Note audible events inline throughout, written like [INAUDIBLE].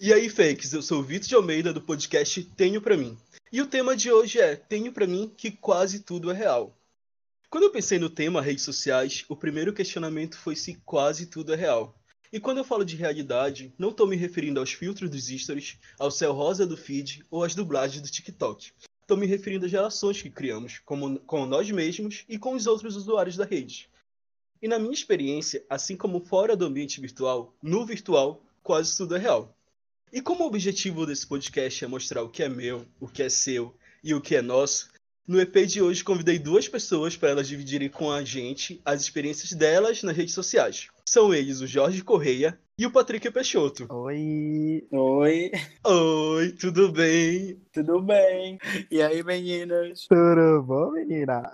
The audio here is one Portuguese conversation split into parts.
E aí, fakes, eu sou o Vitor de Almeida do podcast Tenho Pra Mim. E o tema de hoje é Tenho Pra Mim que quase tudo é real. Quando eu pensei no tema redes sociais, o primeiro questionamento foi se quase tudo é real. E quando eu falo de realidade, não estou me referindo aos filtros dos stories, ao céu rosa do feed ou às dublagens do TikTok. Estou me referindo às relações que criamos como, com nós mesmos e com os outros usuários da rede. E na minha experiência, assim como fora do ambiente virtual, no virtual, quase tudo é real. E como o objetivo desse podcast é mostrar o que é meu, o que é seu e o que é nosso, no EP de hoje convidei duas pessoas para elas dividirem com a gente as experiências delas nas redes sociais. São eles o Jorge Correia e o Patrick Peixoto. Oi! Oi! Oi, tudo bem? Tudo bem? E aí, meninas? Tudo bom, menina?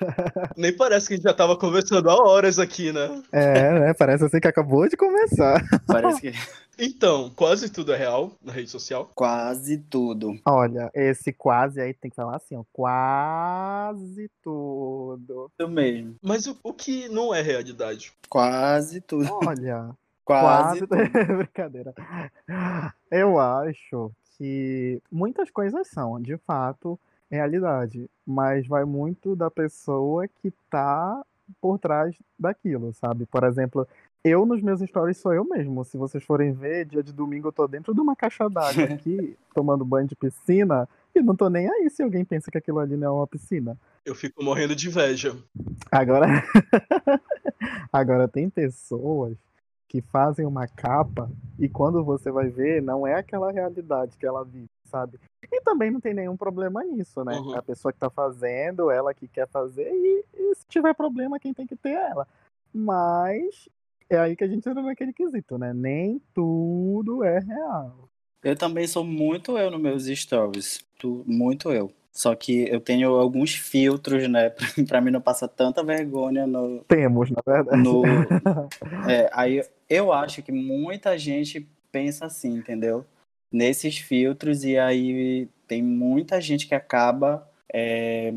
[LAUGHS] Nem parece que a gente já tava conversando há horas aqui, né? É, né? Parece assim que acabou de começar. Parece que. [LAUGHS] Então, quase tudo é real na rede social? Quase tudo. Olha, esse quase aí tem que falar assim, ó. Quase tudo. Isso mesmo. Mas o, o que não é realidade? Quase tudo. Olha, [LAUGHS] Quase, quase. tudo. [LAUGHS] Brincadeira. Eu acho que muitas coisas são, de fato, realidade. Mas vai muito da pessoa que tá por trás daquilo, sabe? Por exemplo, eu nos meus stories sou eu mesmo. Se vocês forem ver, dia de domingo eu tô dentro de uma caixa d'água [LAUGHS] aqui, tomando banho de piscina, não tô nem aí se alguém pensa que aquilo ali não é uma piscina. Eu fico morrendo de inveja. Agora, [LAUGHS] agora tem pessoas que fazem uma capa e quando você vai ver, não é aquela realidade que ela vive, sabe? E também não tem nenhum problema nisso, né? Uhum. A pessoa que tá fazendo, ela que quer fazer, e, e se tiver problema, quem tem que ter é ela. Mas é aí que a gente entra naquele quesito, né? Nem tudo é real. Eu também sou muito eu nos meus stories. Muito eu. Só que eu tenho alguns filtros, né? [LAUGHS] Pra, pra mim não passar tanta vergonha no. Temos, na verdade. no [LAUGHS] é, aí eu acho que muita gente pensa assim, entendeu? Nesses filtros, e aí tem muita gente que acaba, é,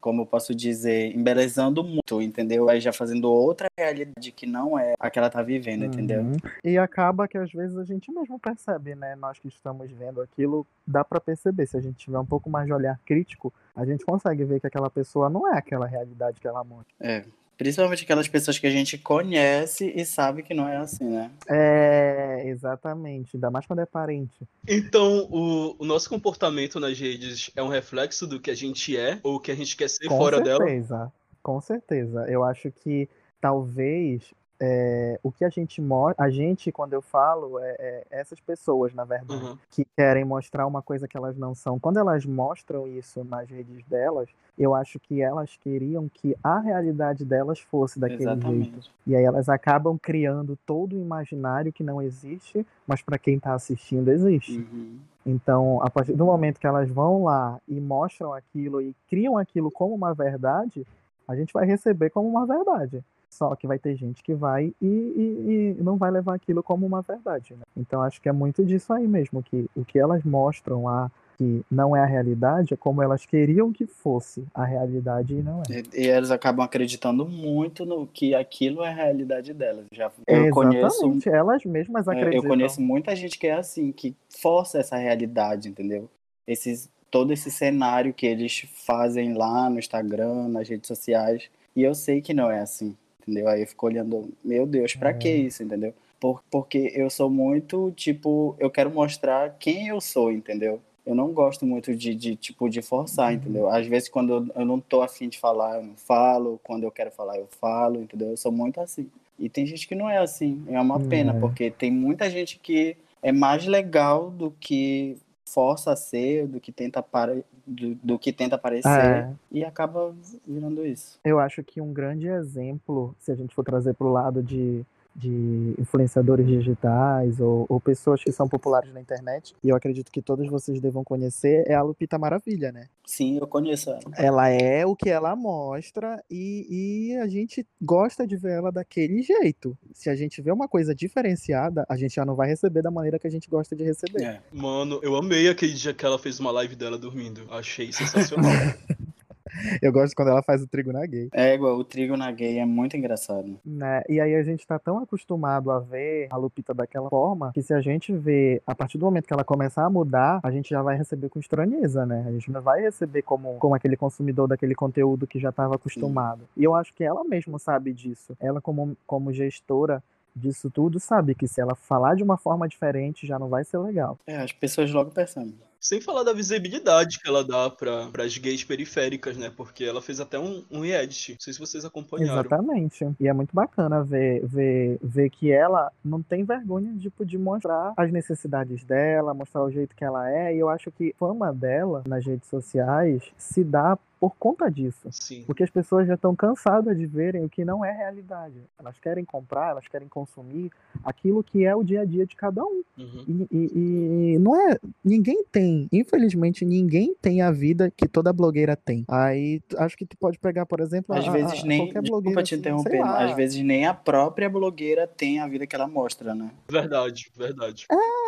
como eu posso dizer, embelezando muito, entendeu? Aí já fazendo outra realidade que não é a que ela tá vivendo, entendeu? Uhum. E acaba que às vezes a gente mesmo percebe, né? Nós que estamos vendo aquilo, dá pra perceber. Se a gente tiver um pouco mais de olhar crítico, a gente consegue ver que aquela pessoa não é aquela realidade que ela mostra. É. Principalmente aquelas pessoas que a gente conhece e sabe que não é assim, né? É, exatamente. Ainda mais quando é parente. Então, o, o nosso comportamento nas redes é um reflexo do que a gente é ou o que a gente quer ser Com fora dela? certeza. Com certeza. Eu acho que talvez é, o que a gente mostra, a gente, quando eu falo, é, é essas pessoas, na verdade. Uhum. que querem mostrar uma coisa que elas não são. Quando elas mostram isso nas redes delas, eu acho que elas queriam que a realidade delas fosse daquele jeito. Exatamente. E aí elas acabam criando todo o imaginário que não existe, mas para quem está assistindo existe. Uhum. Então, a partir do momento que elas vão lá e mostram aquilo e criam aquilo como uma verdade, a gente vai receber como uma verdade. Só que vai ter gente que vai e, e- e não vai levar aquilo como uma verdade. né? Então, acho que é muito disso aí mesmo, que o que elas mostram lá que não é a realidade é como elas queriam que fosse a realidade e não é. E, e elas acabam acreditando muito no que aquilo é a realidade delas. Já, eu conheço elas mesmas É, acreditam. Eu conheço muita gente que é assim, que força essa realidade, entendeu? Esses, todo esse cenário que eles fazem lá no Instagram, nas redes sociais, e eu sei que não é assim, entendeu? Aí eu fico olhando, meu Deus, pra É. que isso, entendeu? Por, porque eu sou muito, tipo, eu quero mostrar quem eu sou, entendeu? Eu não gosto muito de, de tipo, de forçar, Uhum. entendeu? Às vezes, quando eu, eu não tô afim de falar, eu não falo. Quando eu quero falar, eu falo, entendeu? Eu sou muito assim. E tem gente que não é assim. É uma pena, É. porque tem muita gente que é mais legal do que força a ser, do que tenta, para, do, do que tenta parecer, É. e acaba virando isso. Eu acho que um grande exemplo, se a gente for trazer para o lado de, de influenciadores digitais ou, ou pessoas que são populares na internet, e eu acredito que todos vocês devam conhecer, é a Lupita Maravilha, né? Sim, eu conheço ela. Ela é o que ela mostra e, e a gente gosta de ver ela daquele jeito. Se a gente vê uma coisa diferenciada, a gente já não vai receber da maneira que a gente gosta de receber. É. Mano, eu amei aquele dia que ela fez uma live dela dormindo. Achei sensacional. [LAUGHS] [LAUGHS] Eu gosto quando ela faz o trigo na gay. É igual, o trigo na gay é muito engraçado. Né? E aí a gente tá tão acostumado a ver a Lupita daquela forma que se a gente vê, a partir do momento que ela começar a mudar, a gente já vai receber com estranheza, né? A gente não vai receber como, como aquele consumidor daquele conteúdo que já estava acostumado. Sim. E eu acho que ela mesma sabe disso. Ela, como, como gestora disso tudo, sabe que se ela falar de uma forma diferente já não vai ser legal. É, as pessoas logo percebem. Sem falar da visibilidade que ela dá para as gays periféricas, né? Porque ela fez até um, um reality. Não sei se vocês acompanharam. Exatamente. E é muito bacana ver, ver, ver que ela não tem vergonha tipo, de mostrar as necessidades dela, mostrar o jeito que ela é. E eu acho que a fama dela nas redes sociais se dá por conta disso. Sim. Porque as pessoas já estão cansadas de verem o que não é realidade. Elas querem comprar, elas querem consumir aquilo que é o dia a dia de cada um. Uhum. E, e, e, não é. Ninguém tem, infelizmente, ninguém tem a vida que toda blogueira tem. Aí acho que tu pode pegar, por exemplo, às a, vezes a, nem. Qualquer blogueira, te assim, às vezes nem a própria blogueira tem a vida que ela mostra, né? Verdade, verdade.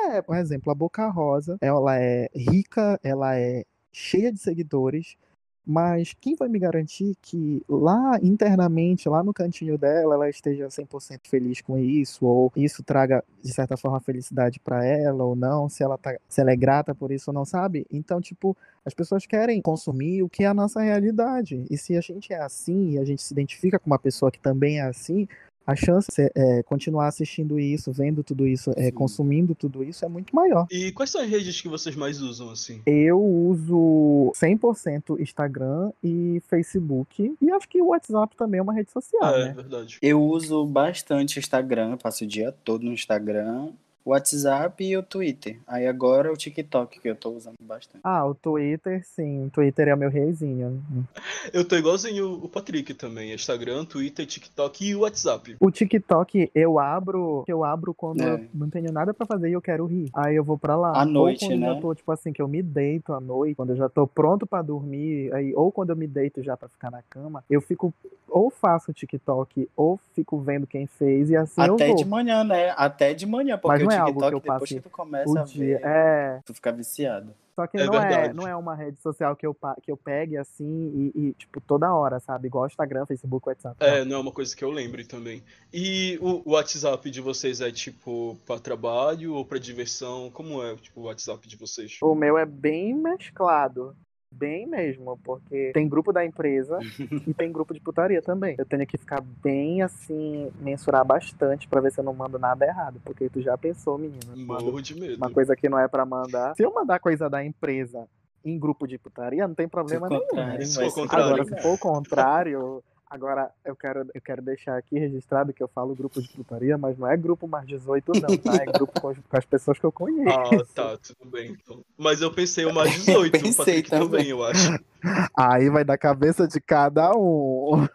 É, por exemplo, a Boca Rosa, ela é rica, ela é cheia de seguidores mas quem vai me garantir que lá internamente, lá no cantinho dela, ela esteja 100% feliz com isso, ou isso traga, de certa forma, felicidade para ela ou não, se ela, tá, se ela é grata por isso ou não, sabe? Então, tipo, as pessoas querem consumir o que é a nossa realidade. E se a gente é assim e a gente se identifica com uma pessoa que também é assim, a chance de é, continuar assistindo isso, vendo tudo isso, é, consumindo tudo isso é muito maior. E quais são as redes que vocês mais usam, assim? Eu uso 100% Instagram e Facebook. E acho que o WhatsApp também é uma rede social, é, né? É, verdade. Eu uso bastante Instagram, passo o dia todo no Instagram WhatsApp e o Twitter. Aí agora o TikTok que eu tô usando bastante. Ah, o Twitter, sim. O Twitter é o meu reizinho. Eu tô igualzinho o Patrick também. Instagram, Twitter, TikTok e o WhatsApp. O TikTok eu abro, eu abro quando é. eu não tenho nada para fazer e eu quero rir. Aí eu vou para lá. À noite, ou quando né? eu tô, tipo assim, que eu me deito à noite, quando eu já tô pronto para dormir, aí, ou quando eu me deito já para ficar na cama, eu fico ou faço TikTok ou fico vendo quem fez e assim Até eu vou. de manhã, né? Até de manhã, porque Mas não é TikTok, algo que eu depois que tu começa o a dia. ver, É. tu fica viciado. Só que É não, é, não é uma rede social que eu, que eu pegue assim e, e, tipo, toda hora, sabe? Igual Instagram, Facebook, WhatsApp. É, não é uma coisa que eu lembre também. E o o WhatsApp de vocês é tipo pra trabalho ou pra diversão? Como é tipo, o WhatsApp de vocês? O meu é bem mesclado. Bem mesmo, porque tem grupo da empresa [LAUGHS] e tem grupo de putaria também. Eu tenho que ficar bem assim, mensurar bastante pra ver se eu não mando nada errado. Porque tu já pensou, mando Morro de medo. uma coisa que não é pra mandar. Se eu mandar coisa da empresa em grupo de putaria, não tem problema Se nenhum. né? Se for. Agora, se for o [LAUGHS] contrário, agora eu quero, eu quero deixar aqui registrado que eu falo grupo de putaria, mas não é grupo mais 18, não, tá? É grupo com, as- com as pessoas que eu conheço. Ah, tá, tudo bem. Então. Mas eu pensei o mais 18, Pensei o Patrick também. também, eu acho. Aí vai da cabeça de cada um.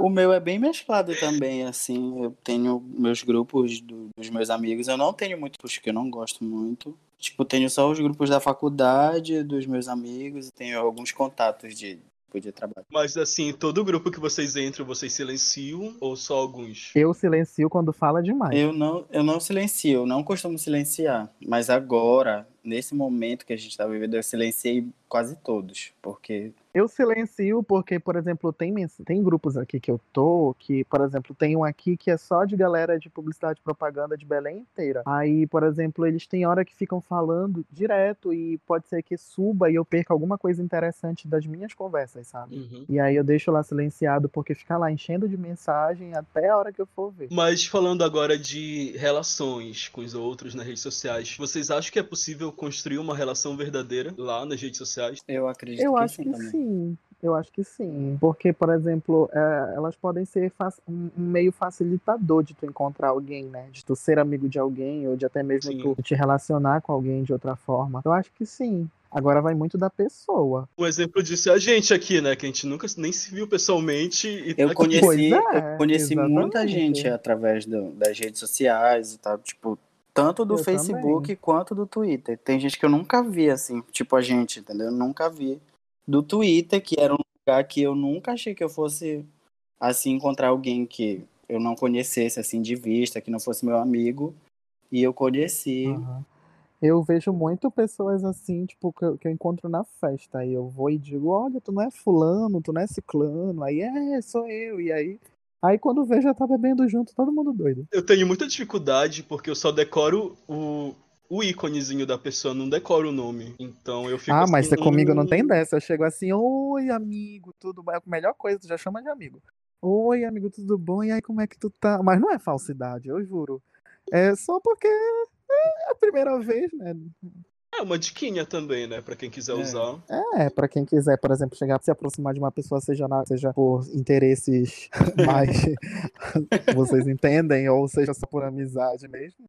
O meu é bem mesclado também, assim. Eu tenho meus grupos do- dos meus amigos. Eu não tenho muito porque eu não gosto muito. Tipo, tenho só os grupos da faculdade, dos meus amigos, e tenho alguns contatos de, de trabalho. Mas assim, todo grupo que vocês entram, vocês silenciam ou só alguns? Eu silencio quando fala demais. Eu não, eu não silencio, eu não costumo silenciar. Mas agora, nesse momento que a gente tá vivendo, eu silenciei quase todos. Porque Eu silencio porque, por exemplo, tem, tem grupos aqui que eu tô, que, por exemplo, tem um aqui que é só de galera de publicidade e propaganda de Belém inteira. Aí, por exemplo, eles têm hora que ficam falando direto e pode ser que suba e eu perca alguma coisa interessante das minhas conversas, sabe? Uhum. E aí eu deixo lá silenciado porque fica lá enchendo de mensagem até a hora que eu for ver. Mas falando agora de relações com os outros nas redes sociais, vocês acham que é possível construir uma relação verdadeira lá nas redes sociais? eu acredito Eu que acho sim que também. sim. Eu acho que sim. Porque, por exemplo, é, elas podem ser um meio facilitador de tu encontrar alguém, né? De tu ser amigo de alguém, ou de até mesmo Sim. tu te relacionar com alguém de outra forma. Eu acho que sim. Agora vai muito da pessoa. Um exemplo disso é a gente aqui, né? Que a gente nunca nem se viu pessoalmente e tá Eu aqui. conheci, é, eu conheci muita exatamente. gente através do- das redes sociais e tal, tipo, tanto do Eu Facebook quanto do Twitter. Tem gente que eu nunca vi, assim, tipo a gente, entendeu? Eu nunca vi. Do Twitter, que era um lugar que eu nunca achei que eu fosse, assim, encontrar alguém que eu não conhecesse, assim, de vista, que não fosse meu amigo. E eu conheci. Aham. Eu vejo muito pessoas assim, tipo, que eu, que eu encontro na festa. Aí eu vou e digo, olha, tu não é fulano, tu não é ciclano. Aí, é, sou eu. E aí, aí quando vejo, já tá bebendo junto, todo mundo doido. Eu tenho muita dificuldade porque eu só decoro o, o íconezinho da pessoa, não decoro o nome. Então eu fico Ah, assim, mas você comigo não tem hum, dessa. Eu chego assim, oi, amigo, tudo bom? É a melhor coisa, tu já chama de amigo. Oi, amigo, tudo bom? E aí, como é que tu tá? Mas não é falsidade, eu juro. É só porque é a primeira vez, né? É uma diquinha também, né? Pra quem quiser É. usar. É, pra quem quiser, por exemplo, chegar se aproximar de uma pessoa, seja, na- seja por interesses [LAUGHS] mais [LAUGHS] vocês entendem, ou seja só por amizade mesmo.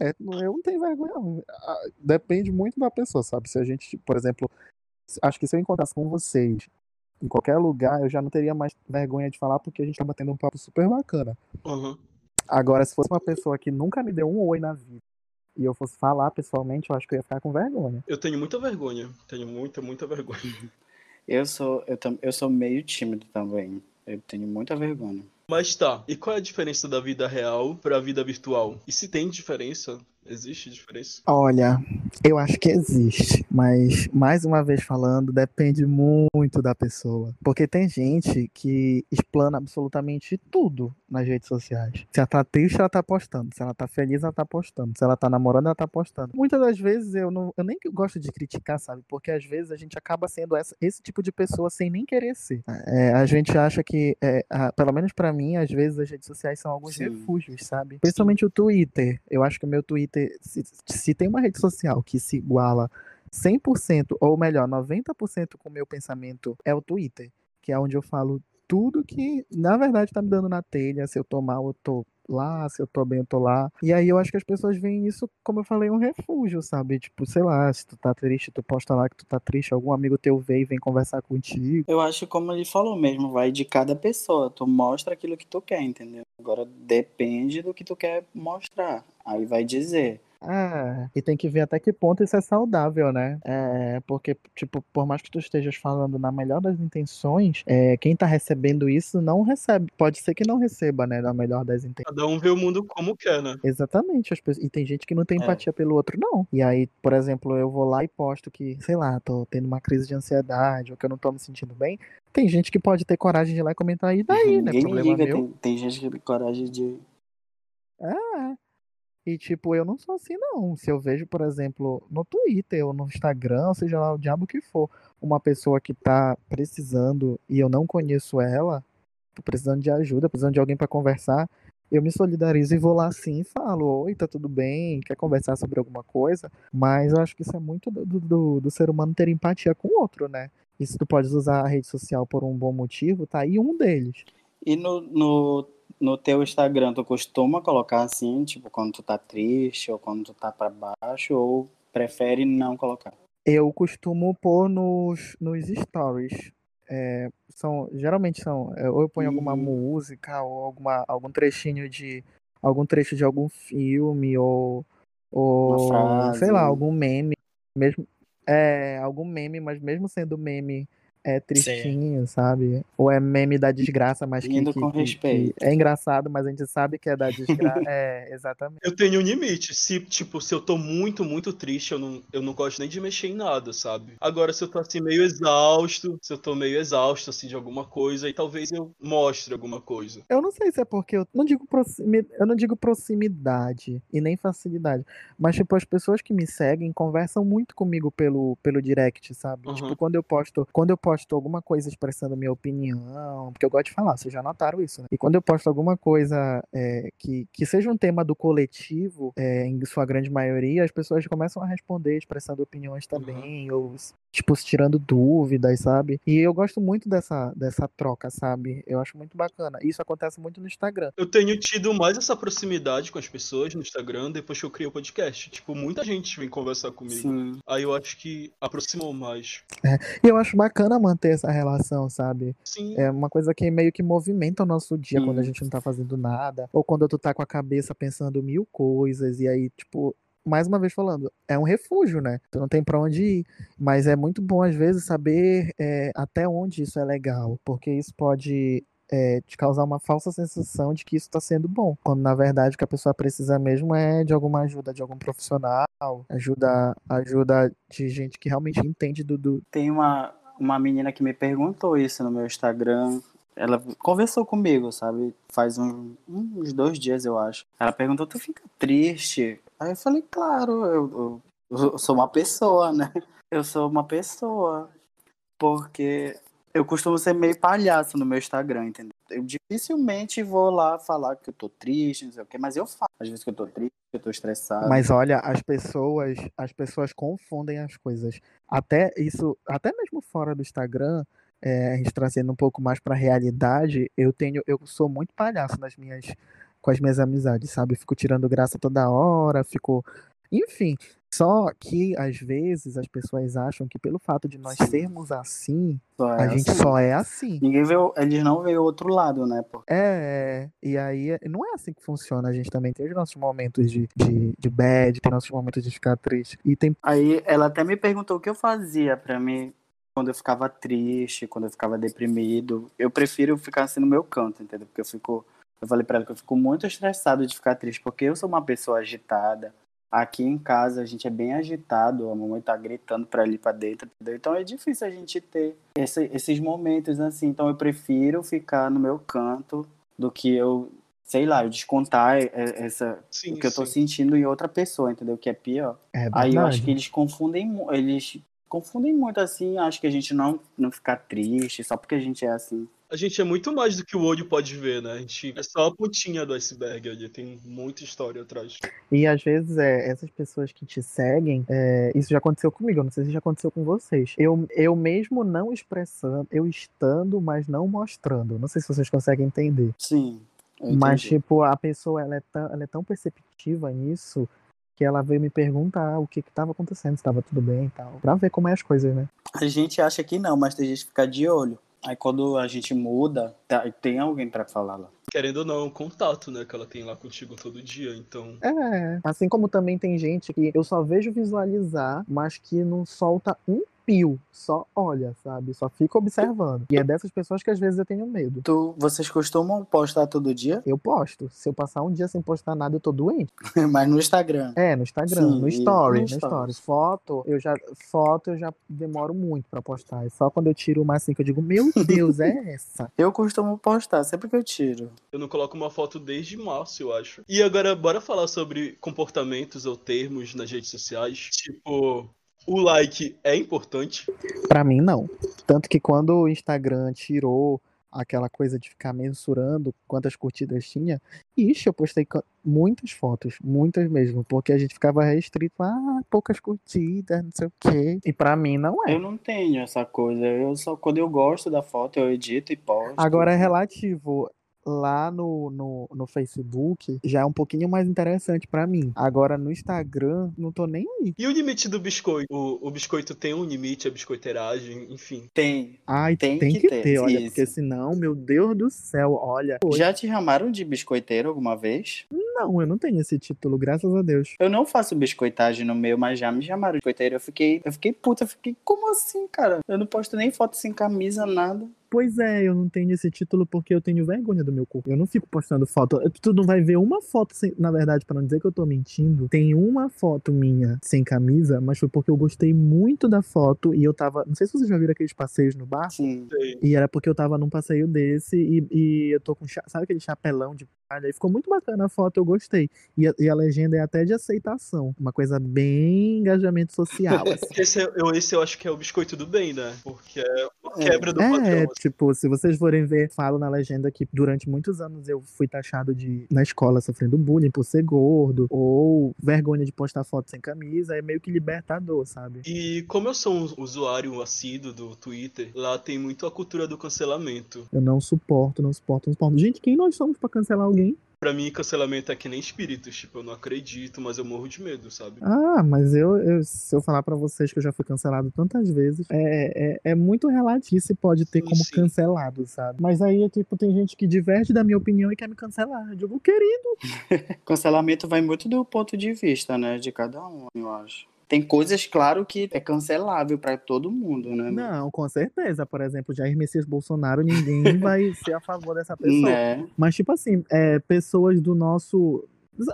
É, eu não tenho vergonha, não. Ah, Depende muito da pessoa, sabe? Se a gente, por exemplo, se- acho que se eu encontrasse com vocês em qualquer lugar, eu já não teria mais vergonha de falar, porque a gente tá batendo um papo super bacana. Uhum. Agora, se fosse uma pessoa que nunca me deu um oi na vida e eu fosse falar pessoalmente, eu acho que eu ia ficar com vergonha. Eu tenho muita vergonha. Tenho muita, muita vergonha. [LAUGHS] Eu sou, eu, tam- eu sou meio tímido também. Eu tenho muita vergonha. Mas tá, e qual é a diferença da vida real pra vida virtual? E se tem diferença? Existe diferença? Olha, eu acho que existe, mas mais uma vez falando, depende muito da pessoa. Porque tem gente que explana absolutamente tudo nas redes sociais. Se ela tá triste, ela tá postando. Se ela tá feliz, ela tá postando. Se ela tá namorando, ela tá postando. Muitas das vezes eu não, eu nem gosto de criticar, sabe? Porque às vezes a gente acaba sendo essa- esse tipo de pessoa sem nem querer ser. É, a gente acha que, é, a- pelo menos pra mim, às vezes as redes sociais são alguns Sim. refúgios, sabe? Principalmente o Twitter. Eu acho que o meu Twitter, se, se tem uma rede social que se iguala 100%, ou melhor, 90% com o meu pensamento, é o Twitter. Que é onde eu falo tudo que, na verdade, tá me dando na telha. Se eu tô mal, eu tô lá. Se eu tô bem, eu tô lá. E aí eu acho que as pessoas veem isso, como eu falei, um refúgio, sabe? Tipo, sei lá, se tu tá triste, tu posta lá que tu tá triste, algum amigo teu vê e vem conversar contigo. Eu acho como ele falou mesmo, vai de cada pessoa. Tu mostra aquilo que tu quer, entendeu? Agora depende do que tu quer mostrar. Aí vai dizer. É, e tem que ver até que ponto isso é saudável, né? É, porque, tipo, por mais que tu estejas falando na melhor das intenções, é, quem tá recebendo isso não recebe. Pode ser que não receba, né? Na melhor das intenções. Cada um vê o mundo como quer, né? Exatamente. As pessoas... E tem gente que não tem É. empatia pelo outro, não. E aí, por exemplo, eu vou lá e posto que, sei lá, tô tendo uma crise de ansiedade, ou que eu não tô me sentindo bem. Tem gente que pode ter coragem de ir lá e comentar, e daí, né? Ninguém Problema liga, meu. tem, tem gente que tem coragem de. É. E tipo, eu não sou assim, não. Se eu vejo, por exemplo, no Twitter ou no Instagram, seja lá o diabo que for, uma pessoa que tá precisando e eu não conheço ela, tô precisando de ajuda, precisando de alguém pra conversar, eu me solidarizo e vou lá assim e falo: Oi, tá tudo bem? Quer conversar sobre alguma coisa? Mas eu acho que isso é muito do, do, do ser humano ter empatia com o outro, né? E se tu podes usar a rede social por um bom motivo, tá aí um deles. E no, no, no teu Instagram, tu costuma colocar assim, tipo, quando tu tá triste ou quando tu tá pra baixo, ou prefere não colocar? Eu costumo pôr nos, nos stories. É, são, geralmente são, é, ou eu ponho alguma Uhum. música, ou alguma, algum trechinho de. algum trecho de algum filme, ou. ou sei lá, algum meme. Mesmo, é, algum meme, mas mesmo sendo meme é tristinho, sabe? Ou é meme da desgraça, mas que, Indo que- com que- respeito. que é engraçado, mas a gente sabe que é da desgraça. [LAUGHS] é, exatamente. Eu tenho um limite. Se, tipo, se eu tô muito, muito triste, eu não, eu não gosto nem de mexer em nada, sabe? Agora, se eu tô assim, meio exausto, se eu tô meio exausto, assim, de alguma coisa, aí talvez eu mostre alguma coisa. Eu não sei se é porque eu não digo proximi... eu não digo proximidade e nem facilidade, mas tipo as pessoas que me seguem conversam muito comigo pelo, pelo direct, sabe? Uhum. Tipo quando eu posto, quando eu posto alguma coisa expressando minha opinião, porque eu gosto de falar, vocês já notaram isso, né? E quando eu posto alguma coisa é, que, que seja um tema do coletivo, é, em sua grande maioria, as pessoas começam a responder expressando opiniões também, ou tipo se tirando dúvidas, sabe? E eu gosto muito dessa dessa troca, sabe? Eu acho muito bacana. Isso acontece muito no Instagram. Eu tenho tido mais essa proximidade com as pessoas no Instagram depois que eu criei o podcast. Tipo, muita gente vem conversar comigo. Sim. Aí eu acho que aproximou mais. E eu acho bacana manter essa relação, sabe? Sim. É uma coisa que meio que movimenta o nosso dia quando a Sim. gente não tá fazendo nada. Ou quando tu tá com a cabeça pensando mil coisas. E aí, tipo, mais uma vez falando, é um refúgio, né? Tu não tem pra onde ir. Mas é muito bom, às vezes, saber é, até onde isso é legal. Porque isso pode é, te causar uma falsa sensação de que isso está sendo bom, quando na verdade o que a pessoa precisa mesmo é de alguma ajuda de algum profissional, ajuda, ajuda de gente que realmente entende do. do... Tem uma, uma menina que me perguntou isso no meu Instagram. Ela conversou comigo, sabe? Faz um, uns dois dias, eu acho. Ela perguntou: Tu fica triste? Aí eu falei: Claro, eu, eu, eu sou uma pessoa, né? Eu sou uma pessoa. Porque eu costumo ser meio palhaço no meu Instagram, entendeu? Eu dificilmente vou lá falar que eu tô triste, não sei o quê, mas eu falo. Às vezes que eu tô triste, que eu tô estressado. Mas olha, as pessoas, as pessoas confundem as coisas. Até isso, até mesmo fora do Instagram, é, a gente trazendo um pouco mais pra realidade, eu tenho, eu sou muito palhaço nas minhas com as minhas amizades, sabe? Fico tirando graça toda hora, fico enfim, só que às vezes as pessoas acham que pelo fato de nós Sim. sermos assim, é a gente assim. só é assim. Ninguém vê, eles não veem o outro lado, né? pô? É, e aí não é assim que funciona. A gente também tem os nossos momentos de, de, de bad, tem nossos momentos de ficar triste. E tem. Aí ela até me perguntou o que eu fazia pra mim quando eu ficava triste, quando eu ficava deprimido. Eu prefiro ficar assim no meu canto, entendeu? Porque eu fico. Eu falei pra ela que eu fico muito estressado de ficar triste, porque eu sou uma pessoa agitada. Aqui em casa a gente é bem agitado, a mamãe tá gritando pra ali pra dentro, entendeu? Então é difícil a gente ter esse- esses momentos assim. Então eu prefiro ficar no meu canto do que eu, sei lá, eu descontar e- essa, Sim, o que eu tô sim. sentindo em outra pessoa, entendeu? Que é pior. É Aí eu acho que eles confundem, eles confundem muito assim, acho que a gente não, não ficar triste só porque a gente é assim. A gente é muito mais do que o olho pode ver, né? A gente é só a pontinha do iceberg ali, tem muita história atrás. E às vezes é, essas pessoas que te seguem, é, isso já aconteceu comigo, eu não sei se já aconteceu com vocês. Eu, eu mesmo não expressando, eu estando, mas não mostrando. Não sei se vocês conseguem entender. Sim. Mas, tipo, a pessoa ela é, tão, ela é tão perceptiva nisso que ela veio me perguntar o que que tava acontecendo, se tava tudo bem e tal. Pra ver como é as coisas, né? A gente acha que não, mas tem gente que fica de olho. Aí quando a gente muda, tá- tem alguém pra falar lá. Querendo ou não, é um contato, né? Que ela tem lá contigo todo dia, então. É. Assim como também tem gente que eu só vejo visualizar, mas que não solta um pio. Só olha, sabe? Só fica observando. E é dessas pessoas que às vezes eu tenho medo. Tu, vocês costumam postar todo dia? Eu posto. Se eu passar um dia sem postar nada, eu tô doente. [LAUGHS] mas no Instagram. É, no Instagram, Sim, no story, no no stories. stories. Foto, eu já foto eu já demoro muito pra postar. É só quando eu tiro uma assim que eu digo, meu [LAUGHS] Deus, é essa. Eu costumo postar, sempre que eu tiro. Eu não coloco uma foto desde março, eu acho. E agora, bora falar sobre comportamentos ou termos nas redes sociais. Tipo, o like é importante. Pra mim não. Tanto que quando o Instagram tirou aquela coisa de ficar mensurando quantas curtidas tinha, ixi, eu postei muitas fotos, muitas mesmo, porque a gente ficava restrito a poucas curtidas, não sei o quê. E pra mim não é. Eu não tenho essa coisa. Eu só quando eu gosto da foto, eu edito e posto. Agora é relativo. Lá no, no, no Facebook já é um pouquinho mais interessante pra mim. Agora no Instagram, não tô nem aí. E o limite do biscoito? O, o biscoito tem um limite, a biscoiteragem, enfim. Tem. Ai, tem, Tem que, que ter, ter, olha, isso. porque senão, meu Deus do céu, olha. Já te chamaram de biscoiteiro alguma vez? Não, eu não tenho esse título, graças a Deus. Eu não faço biscoitagem no meu, mas já me chamaram de biscoiteiro. Eu fiquei, eu fiquei puta, eu fiquei, como assim, cara? Eu não posto nem foto sem camisa, nada. Pois é, eu não tenho esse título porque eu tenho vergonha do meu corpo. Eu não fico postando foto. Tu não vai ver uma foto, sem... na verdade, pra não dizer que eu tô mentindo, tem uma foto minha sem camisa, mas foi porque eu gostei muito da foto e eu tava. Não sei se vocês já viram aqueles passeios no bar. Sim. E era porque eu tava num passeio desse e, e eu tô com. cha- Sabe aquele chapelão de palha? E ficou muito bacana a foto, eu gostei. E a, e a legenda é até de aceitação. Uma coisa bem engajamento social. [LAUGHS] assim. Esse, é- eu, esse eu acho que é o biscoito do bem, né? Porque É. quebra do É, padrão. assim. tipo, se vocês forem ver, falo na legenda que durante muitos anos eu fui taxado de, na escola, sofrendo bullying por ser gordo, ou vergonha de postar foto sem camisa, é meio que libertador, sabe? E como eu sou um usuário assíduo do Twitter, lá tem muito a cultura do cancelamento. Eu não suporto, não suporto, não suporto. Gente, quem nós somos pra cancelar alguém? Pra mim, cancelamento é que nem espíritos. Tipo, eu não acredito, mas eu morro de medo, sabe? Ah, mas eu, eu- se eu falar pra vocês que eu já fui cancelado tantas vezes, é, é, é muito relativo se pode ter Sim, como sim. cancelado, sabe? Mas aí, é, tipo, tem gente que diverte da minha opinião e quer me cancelar. Eu digo, querido. [LAUGHS] Cancelamento vai muito do ponto de vista, né? De cada um, eu acho. Tem coisas, claro, que é cancelável para todo mundo, né? Não, com certeza. Por exemplo, Jair Messias Bolsonaro, ninguém [LAUGHS] vai ser a favor dessa pessoa. Né? Mas, tipo assim, é, pessoas do nosso.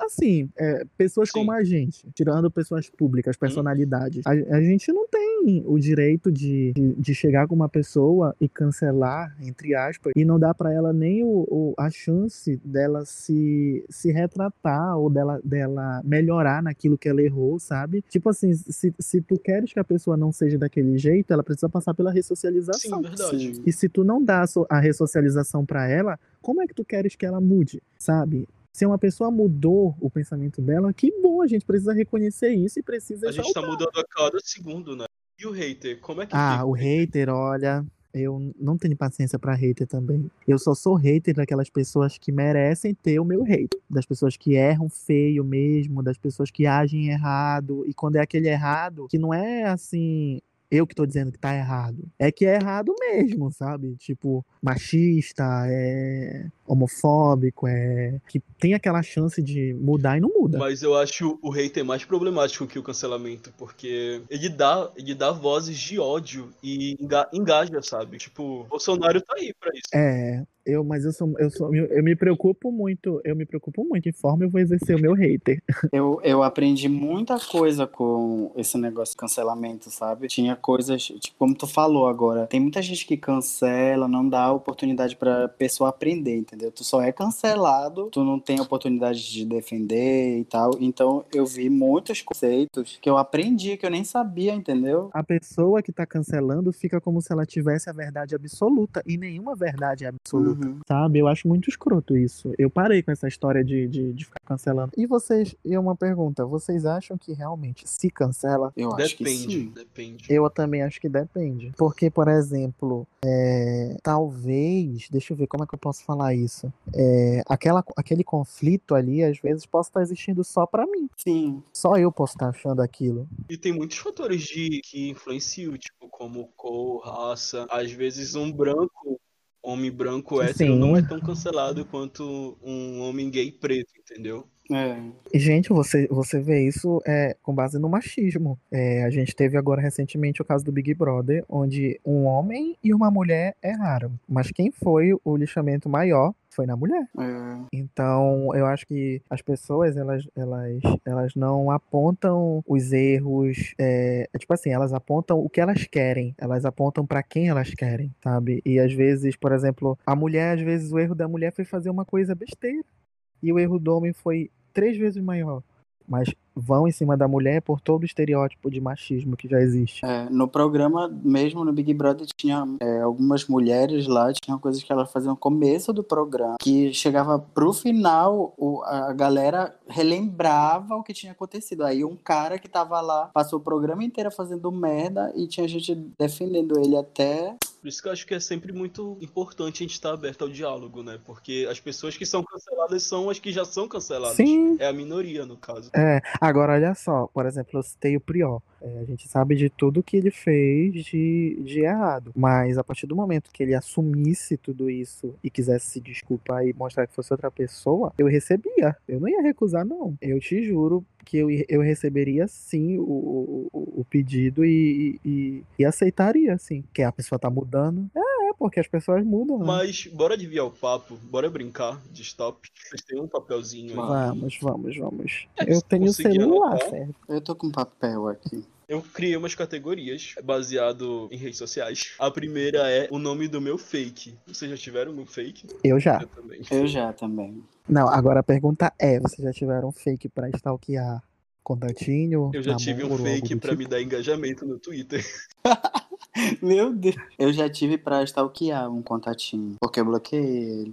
Assim, é, pessoas Sim. como a gente, tirando pessoas públicas, personalidades, a, a gente não tem o direito de, de, de chegar com uma pessoa e cancelar, entre aspas, e não dar pra ela nem o, o- a chance dela se, se retratar ou dela, dela melhorar naquilo que ela errou, sabe? Tipo assim, se, se tu queres que a pessoa não seja daquele jeito, ela precisa passar pela ressocialização. Sim, verdade. E se tu não dá a so- a ressocialização pra ela, como é que tu queres que ela mude, sabe? Se uma pessoa mudou o pensamento dela, que bom, a gente precisa reconhecer isso e precisa A gente tá exaltar. mudando a cada segundo, né? E o hater, como é que Ah, fica? o hater, olha, eu não tenho paciência pra hater também. Eu só sou hater daquelas pessoas que merecem ter o meu hate, das pessoas que erram feio mesmo, das pessoas que agem errado, e quando é aquele errado, que não é assim, eu que tô dizendo que tá errado. É que é errado mesmo, sabe? Tipo, machista, é homofóbico, é que tem aquela chance de mudar e não muda. Mas eu acho o hater mais problemático que o cancelamento, porque ele dá, ele dá vozes de ódio e enga- engaja, sabe? Tipo, Bolsonaro tá aí pra isso. É, eu, mas eu sou, eu sou, eu, eu me preocupo muito, eu me preocupo muito em forma eu vou exercer o meu hater. [LAUGHS] Eu, eu aprendi muita coisa com esse negócio de cancelamento, sabe? Tinha coisas, tipo, como tu falou agora, tem muita gente que cancela, não dá oportunidade pra pessoa aprender, entendeu? Tu só é cancelado, tu não tem oportunidade de defender e tal. Então eu vi muitos conceitos que eu aprendi, que eu nem sabia, entendeu? A pessoa que tá cancelando fica como se ela tivesse a verdade absoluta e nenhuma verdade é absoluta. Uhum. Sabe? Eu acho muito escroto isso. Eu parei com essa história de, de, de ficar cancelando. E vocês, e uma pergunta, vocês acham que realmente se cancela? Eu acho que Depende, sim. depende. Eu também acho que depende. Porque, por exemplo, é, talvez. Deixa eu ver como é que eu posso falar isso. É, aquela, aquele conflito ali, às vezes, possa estar existindo só pra mim. Sim. Só eu posso estar achando aquilo. E tem muitos fatores de que influenciam, tipo, como cor, raça. Às vezes um branco, homem branco hétero, Sim. não é tão cancelado quanto um homem gay preto, entendeu? É. E, gente, você, você vê isso é, com base no machismo. É, a gente teve agora recentemente o caso do Big Brother, onde um homem e uma mulher erraram. Mas quem foi o lixamento maior foi na mulher. É. Então, eu acho que as pessoas, elas, elas, elas não apontam os erros, é, é tipo assim, elas apontam o que elas querem, elas apontam pra quem elas querem, sabe? E às vezes, por exemplo, a mulher, às vezes o erro da mulher foi fazer uma coisa besteira, e o erro do homem foi três vezes maior. Mas vão em cima da mulher por todo o estereótipo de machismo que já existe. É, no programa, mesmo no Big Brother, tinha é, algumas mulheres lá, tinha coisas que elas faziam no começo do programa, que chegava pro final, o- a galera relembrava o que tinha acontecido. Aí um cara que tava lá, passou o programa inteiro fazendo merda e tinha gente defendendo ele até. Por isso que eu acho que é sempre muito importante a gente estar aberto ao diálogo, né? Porque as pessoas que são canceladas são as que já são canceladas. Sim. É a minoria, no caso. É, agora olha só, por exemplo, eu citei o Prior. É, a gente sabe de tudo que ele fez de, de errado. Mas a partir do momento que ele assumisse tudo isso e quisesse se desculpar e mostrar que fosse outra pessoa, eu recebia. Eu não ia recusar, não. Eu te juro que eu, eu receberia sim o, o, o- o pedido e, e, e aceitaria, sim. Que a pessoa tá mudando. É, é, porque as pessoas mudam. né? Mas bora desviar o papo, bora brincar de stop. Vocês têm um papelzinho aí. Vamos, vamos, vamos. É, Eu tenho conseguir celular, anotar. certo? Eu tô com papel aqui. Eu criei umas categorias baseado em redes sociais. A primeira é o nome do meu fake. Vocês já tiveram meu fake? Eu já. Eu também. Eu já também. Não, agora a pergunta é: vocês já tiveram fake pra stalkear contatinho? Eu já tive um fake pra tipo? me dar engajamento no Twitter. [LAUGHS] Meu Deus. Eu já tive pra stalkear um contatinho, porque eu bloqueei ele.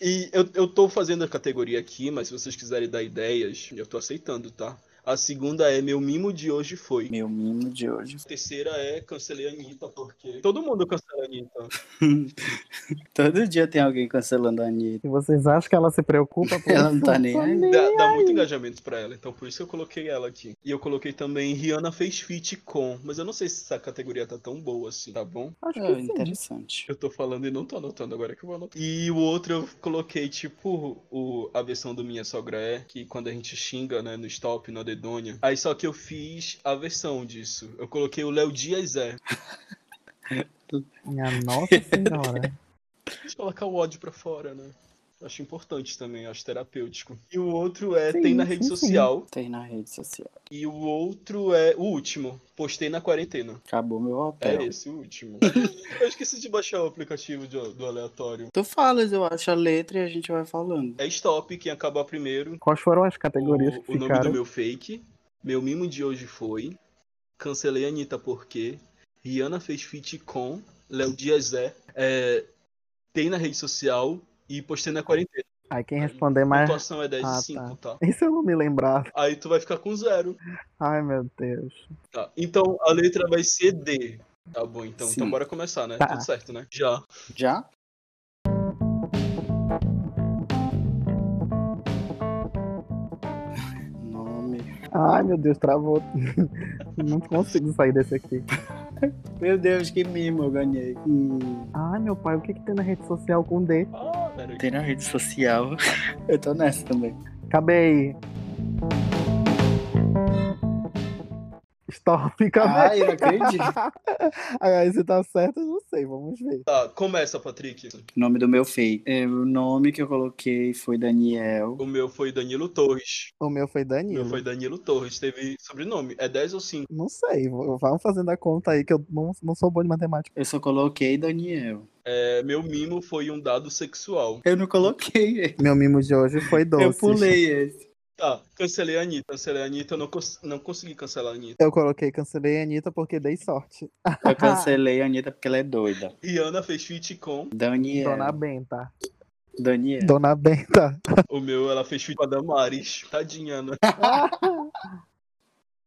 E eu, eu tô fazendo a categoria aqui, mas se vocês quiserem dar ideias, eu tô aceitando, tá? A segunda é meu mimo de hoje foi. Meu mimo de hoje. A terceira é cancelei a Anitta, porque todo mundo cancela a Anitta. [LAUGHS] Todo dia tem alguém cancelando a Anitta. E vocês acham que ela se preocupa por [LAUGHS] Ela não tá nem aí. Dá, dá muito engajamento pra ela, então por isso eu coloquei ela aqui. E eu coloquei também Rihanna fez feat com, mas eu não sei se essa categoria tá tão boa assim, tá bom? Acho que É, interessante. Eu tô falando e não tô anotando agora que eu vou anotar. E o outro eu coloquei, tipo, o, a versão do Minha Sogra é, que quando a gente xinga, né, no stop, no dedônia. Aí só que eu fiz a versão disso. Eu coloquei o Léo Dias é. Minha nossa senhora. Deixa eu colocar o ódio pra fora, né? Acho importante também, acho terapêutico. E o outro é Sim, Tem na sim, rede sim. social. Tem na rede social. E o outro é o último. Postei na quarentena. Acabou meu É papel. esse, o último. [LAUGHS] eu esqueci de baixar o aplicativo de- do aleatório. Tu falas, eu acho a letra e a gente vai falando. É stop, quem acabar primeiro. Quais foram as categorias o, que o nome do meu fake. Meu mimo de hoje foi. Cancelei a Anitta porque. Rihanna fez feat com. Léo Dias é. é, Tem na rede social. E postei na quarentena. Aí quem responder A mais. pontuação é 10 Ah, e 5, tá. [LAUGHS] Isso eu não me lembrava. Aí tu vai ficar com zero. Ai, meu Deus. Tá. Então a letra vai ser D. Tá bom, então. Sim. Então bora começar, né? Tá. Tudo certo, né? Já. Já? Nome. Ai, meu Deus, travou. [LAUGHS] não consigo sair desse aqui. [LAUGHS] Meu Deus, que mimo eu ganhei. Hum, Ai, meu pai, o que, que tem na rede social com D? Ah. Tem na rede social. [LAUGHS] Eu tô nessa também. Acabei. Acabei. Ai, eu não acredito. [LAUGHS] Aí se tá certo, eu não sei, vamos ver. Tá, começa, Patrick. Nome do meu fake. É, o nome que eu coloquei foi Daniel. O meu foi Danilo Torres. O meu foi O Danilo. meu foi Danilo Torres. Teve sobrenome. É 10 ou 5? Não sei, vamos fazendo a conta aí que eu não, não sou bom de matemática. Eu só coloquei Daniel. É, meu mimo foi um dado sexual. Eu não coloquei. Meu mimo de hoje foi doce. Eu pulei esse. Tá, cancelei a Anitta. Cancelei a Anitta. Eu não, cons- não consegui cancelar a Anitta. Eu coloquei, cancelei a Anitta porque dei sorte. Eu cancelei a Anitta porque ela é doida. Rihanna fez feat com. Daniel. Dona Benta. Daniel. Dona Benta. O meu, ela fez feat com a Damares. Tadinha, né? [LAUGHS]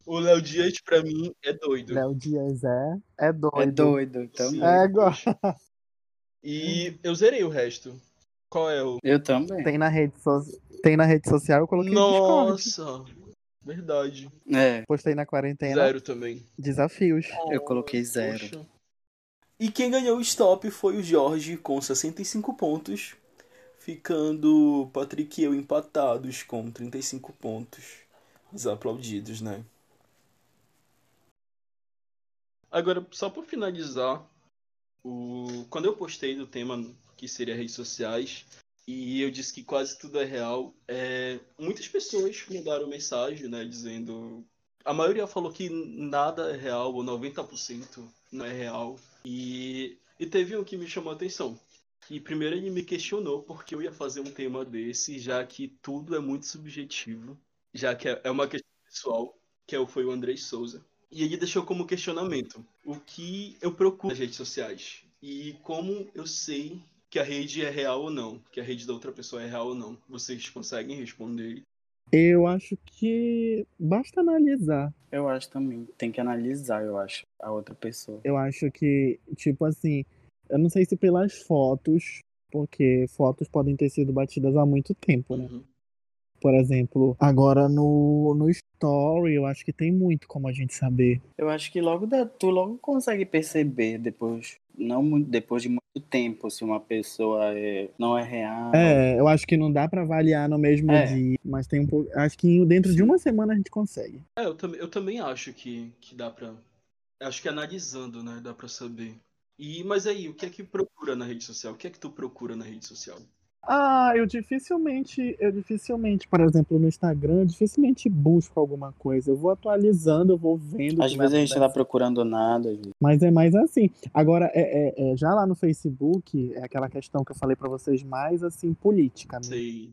O Léo Dias, pra mim, é doido. Léo Dias é. É doido. É doido também. Sim. É igual. E eu zerei o resto. Qual é o. Eu também. Tem na rede, so... Tem na rede social, eu coloquei no Discord. Nossa! Verdade. É, Postei na quarentena. Zero também. Desafios. eu coloquei zero. Poxa. E quem ganhou o stop foi o Jorge com 65 pontos, ficando Patrick e eu empatados com 35 pontos. Os aplaudidos, né? Agora, só para finalizar, o... quando eu postei do tema que seria redes sociais, e eu disse que quase tudo é real, é... muitas pessoas mandaram mensagem, né, dizendo a maioria falou que nada é real, ou 90% não é real. E, e teve um que me chamou a atenção. E primeiro ele me questionou porque eu ia fazer um tema desse, já que tudo é muito subjetivo, já que é é uma questão pessoal, que é foi o Andrei Souza. E ele deixou como questionamento o que eu procuro nas redes sociais e como eu sei que a rede é real ou não, que a rede da outra pessoa é real ou não. Vocês conseguem responder? Eu acho que basta analisar. Eu acho também. Tem que analisar, eu acho, a outra pessoa. Eu acho que, tipo assim, eu não sei se pelas fotos, porque fotos podem ter sido batidas há muito tempo, né? Uhum. Por exemplo, agora no, no Story, eu acho que tem muito como a gente saber. Eu acho que logo dá, tu logo consegue perceber depois, não muito, depois de muito tempo, se uma pessoa é, não é real. É, eu acho que não dá pra avaliar no mesmo É. dia, mas tem um pouco. Acho que dentro de uma semana a gente consegue. É, eu também, eu também acho que, que dá pra. Acho que analisando, né? Dá pra saber. E, mas aí, o que é que procura na rede social? O que é que tu procura na rede social? Ah, eu dificilmente, eu dificilmente, por exemplo, no Instagram, eu dificilmente busco alguma coisa. Eu vou atualizando, eu vou vendo. o Às vezes a gente não tá procurando nada. gente. Mas é mais assim. Agora, é, é- é, já lá no Facebook, é aquela questão que eu falei pra vocês, mais assim, política. Né? Sei.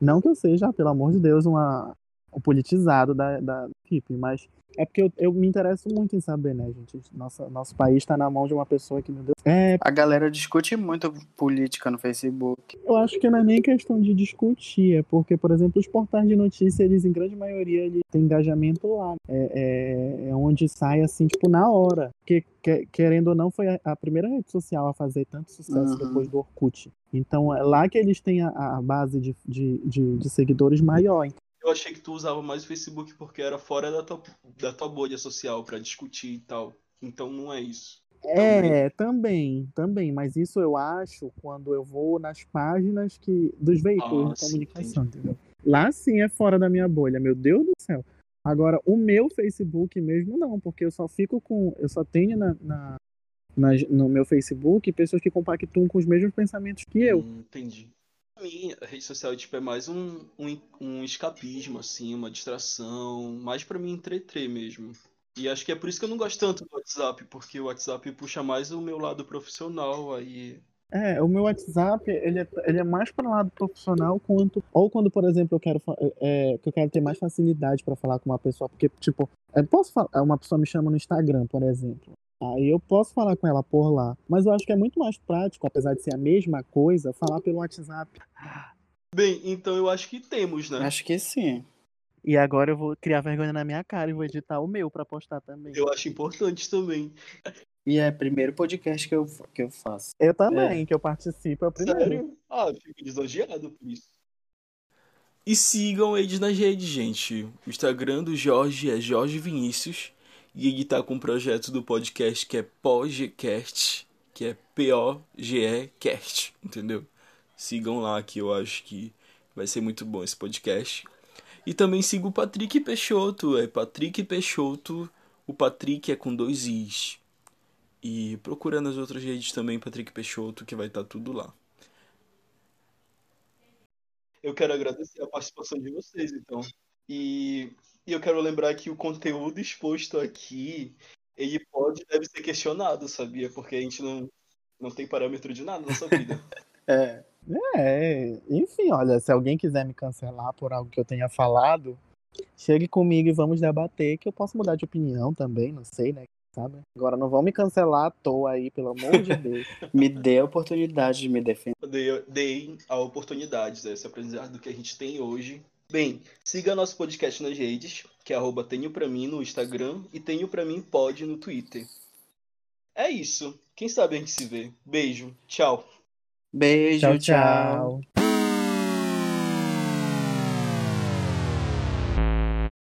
Não que eu seja, pelo amor de Deus, uma, politizado da, da equipe, mas é porque eu, eu me interesso muito em saber, né, gente? Nossa, nosso país está na mão de uma pessoa que, meu Deus. É, A galera discute muito política no Facebook. eu acho que não é nem questão de discutir, é porque, por exemplo, os portais de notícia, eles, em grande maioria, eles têm engajamento lá. É, é, é onde sai, assim, tipo, na hora. Porque, que- querendo ou não, foi a, a primeira rede social a fazer tanto sucesso Uhum. depois do Orkut. Então, é lá que eles têm a, a base de, de, de, de seguidores maior. Eu achei que tu usava mais o Facebook porque era fora da tua, da tua bolha social pra discutir e tal. Então não é isso. É, também, também, mas isso eu acho quando eu vou nas páginas que dos veículos Ah, de sim, comunicação, entendeu? Lá sim é fora da minha bolha, meu Deus do céu. Agora, o meu Facebook mesmo não, porque eu só fico com. Eu só tenho na, na- nas- no meu Facebook pessoas que compactuam com os mesmos pensamentos que eu. Hum, entendi. Pra mim, a rede social tipo, é mais um, um, um escapismo, assim, uma distração, mais pra me entreter mesmo. E acho que é por isso que eu não gosto tanto do WhatsApp, porque o WhatsApp puxa mais o meu lado profissional, aí É, o meu WhatsApp, ele é, ele é mais para o lado profissional quanto. Ou quando, por exemplo, eu quero, fa- é, que eu quero ter mais facilidade para falar com uma pessoa. Porque, tipo, eu posso falar, uma pessoa me chama no Instagram, por exemplo. Aí eu posso falar com ela por lá. Mas eu acho que é muito mais prático, apesar de ser a mesma coisa, falar pelo WhatsApp. Bem, então eu acho que temos, né? Acho que sim. E agora eu vou criar vergonha na minha cara e vou editar o meu para postar também. Eu acho importante também. E é o primeiro podcast que eu, que eu faço. Eu também, que eu participo, é o primeiro. Sério? Ah, eu fico lisonjeado por isso. E sigam eles nas redes, gente. O Instagram do Jorge é Jorge Vinícius. E ele tá com um projeto do podcast que é Pogcast, que é P-O-G-E-Cast, entendeu? Sigam lá que eu acho que vai ser muito bom esse podcast. E também siga o Patrick Peixoto, é Patrick Peixoto. O Patrick é com dois Is. E procura nas outras redes também Patrick Peixoto, que vai estar tudo lá. Eu quero agradecer a participação de vocês, então. E, e eu quero lembrar que o conteúdo exposto aqui, ele pode deve ser questionado, sabia? Porque a gente não, não tem parâmetro de nada na nossa vida. [LAUGHS] É. É, enfim, olha, se alguém quiser me cancelar por algo que eu tenha falado, chegue comigo e vamos debater, que eu posso mudar de opinião também, não sei, né? Sabe? Agora não vão me cancelar à toa aí, pelo amor de Deus. [LAUGHS] Me dê a oportunidade de me defender. Dei- Deem a oportunidade, esse aprendizado que a gente tem hoje. Bem, siga nosso podcast nas redes, que é arroba tenho pra mim no Instagram e tenho pra mim pode no Twitter. É isso. Quem sabe a gente se vê. Beijo. Tchau. Beijo, tchau, tchau. tchau.